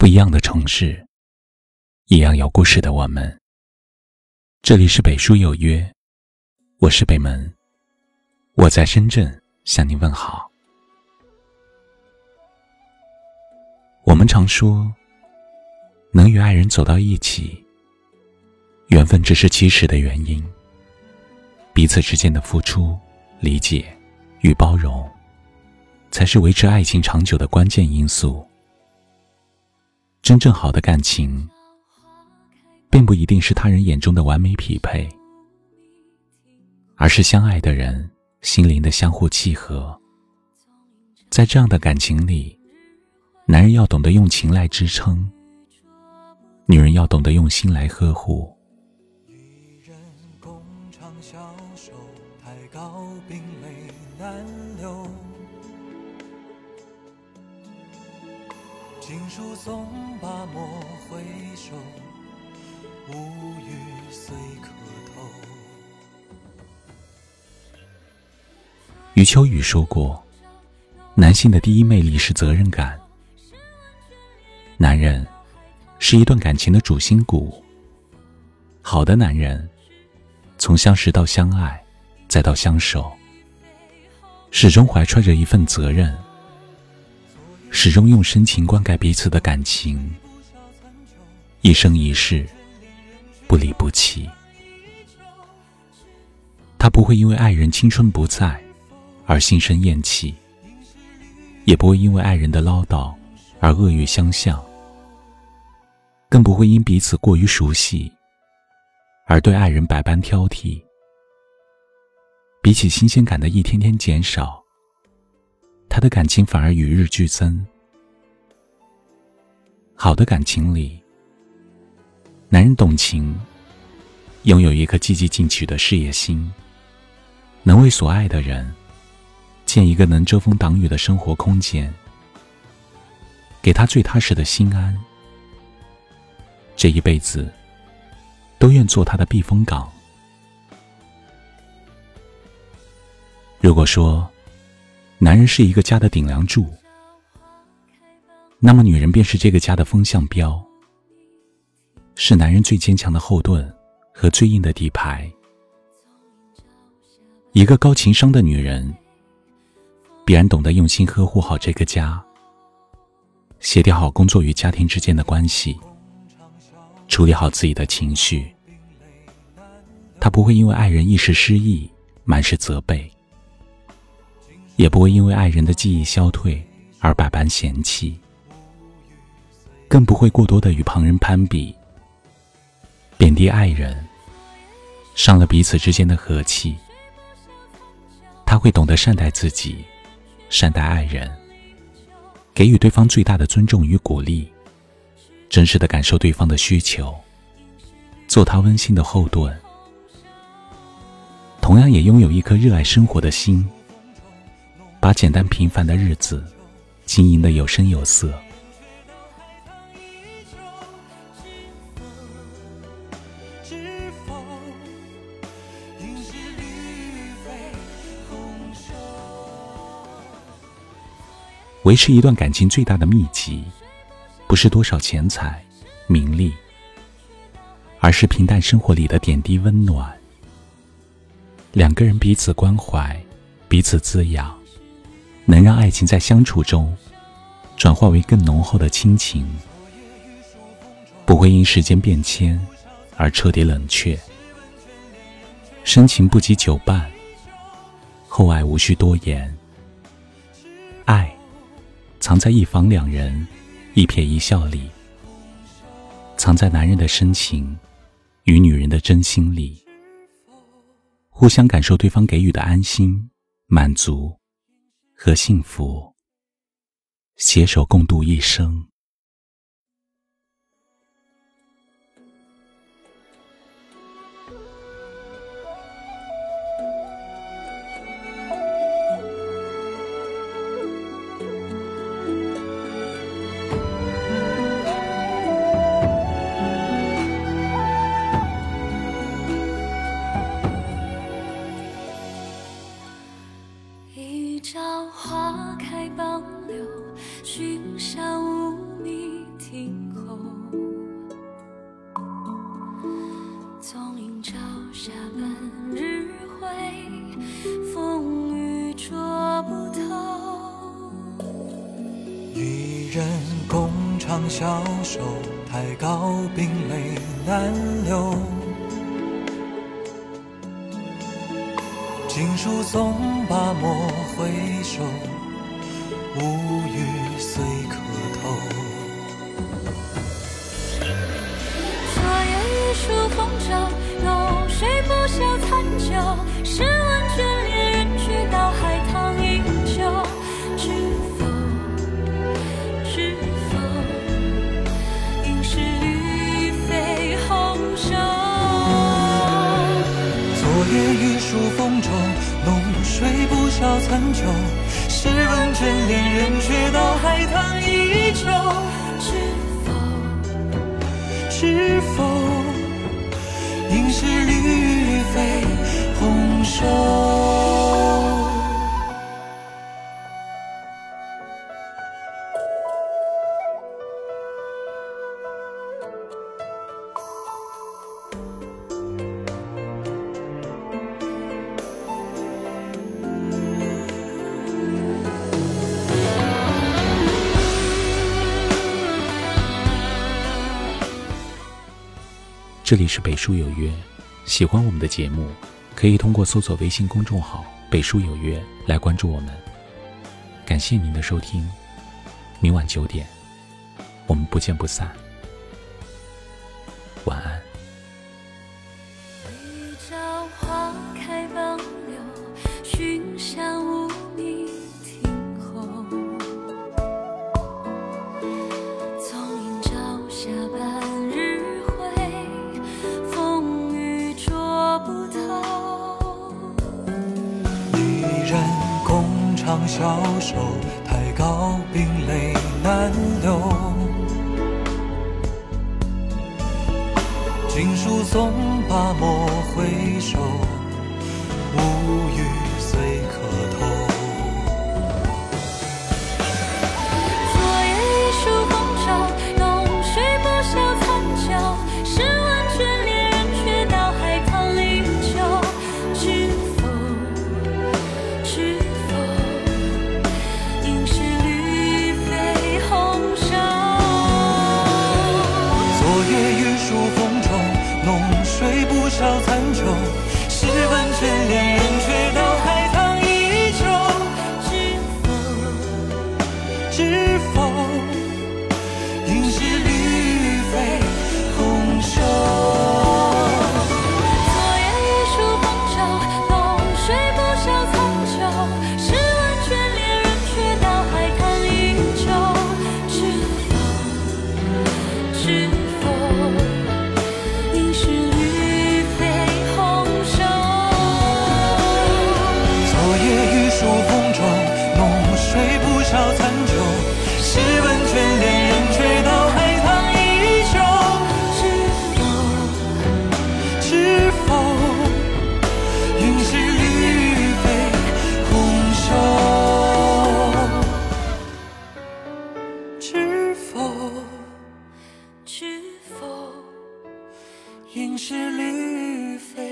不一样的城市，一样有故事的我们。这里是北书有约，我是北门，我在深圳向你问好。我们常说，能与爱人走到一起，缘分只是起始的原因。彼此之间的付出、理解与包容，才是维持爱情长久的关键因素。真正好的感情，并不一定是他人眼中的完美匹配，而是相爱的人心灵的相互契合。在这样的感情里，男人要懂得用情来支撑，女人要懂得用心来呵护。情书送罢莫回首，无语随客头。余秋雨说过：“男性的第一魅力是责任感。男人是一段感情的主心骨。好的男人，从相识到相爱，再到相守，始终怀揣着一份责任。”始终用深情灌溉彼此的感情，一生一世不离不弃。他不会因为爱人青春不在而心生厌弃，也不会因为爱人的唠叨而恶语相向，更不会因彼此过于熟悉而对爱人百般挑剔。比起新鲜感的一天天减少。他的感情反而与日俱增。好的感情里，男人懂情，拥有一颗积极进取的事业心，能为所爱的人建一个能遮风挡雨的生活空间，给他最踏实的心安。这一辈子，都愿做他的避风港。如果说，男人是一个家的顶梁柱，那么女人便是这个家的风向标，是男人最坚强的后盾和最硬的底牌。一个高情商的女人，必然懂得用心呵护好这个家，协调好工作与家庭之间的关系，处理好自己的情绪。她不会因为爱人一时失意，满是责备。也不会因为爱人的记忆消退而百般嫌弃，更不会过多的与旁人攀比，贬低爱人，伤了彼此之间的和气。他会懂得善待自己，善待爱人，给予对方最大的尊重与鼓励，真实的感受对方的需求，做他温馨的后盾。同样也拥有一颗热爱生活的心。把简单平凡的日子经营的有声有色。维持一段感情最大的秘籍，不是多少钱财、名利，而是平淡生活里的点滴温暖。两个人彼此关怀，彼此滋养。能让爱情在相处中转化为更浓厚的亲情，不会因时间变迁而彻底冷却。深情不及久伴，厚爱无需多言。爱藏在一房两人、一瞥一笑里，藏在男人的深情与女人的真心里，互相感受对方给予的安心、满足。和幸福，携手共度一生。人共长消瘦，太高冰泪难流。锦书送罢莫回首，无语随客头。昨夜雨疏风骤，浓睡不消残酒。试问卷这里是北书有约，喜欢我们的节目，可以通过搜索微信公众号“北书有约”来关注我们。感谢您的收听，明晚九点，我们不见不散。晚安。翘首，太高冰泪难流。锦书送罢莫回首，是否？应是绿肥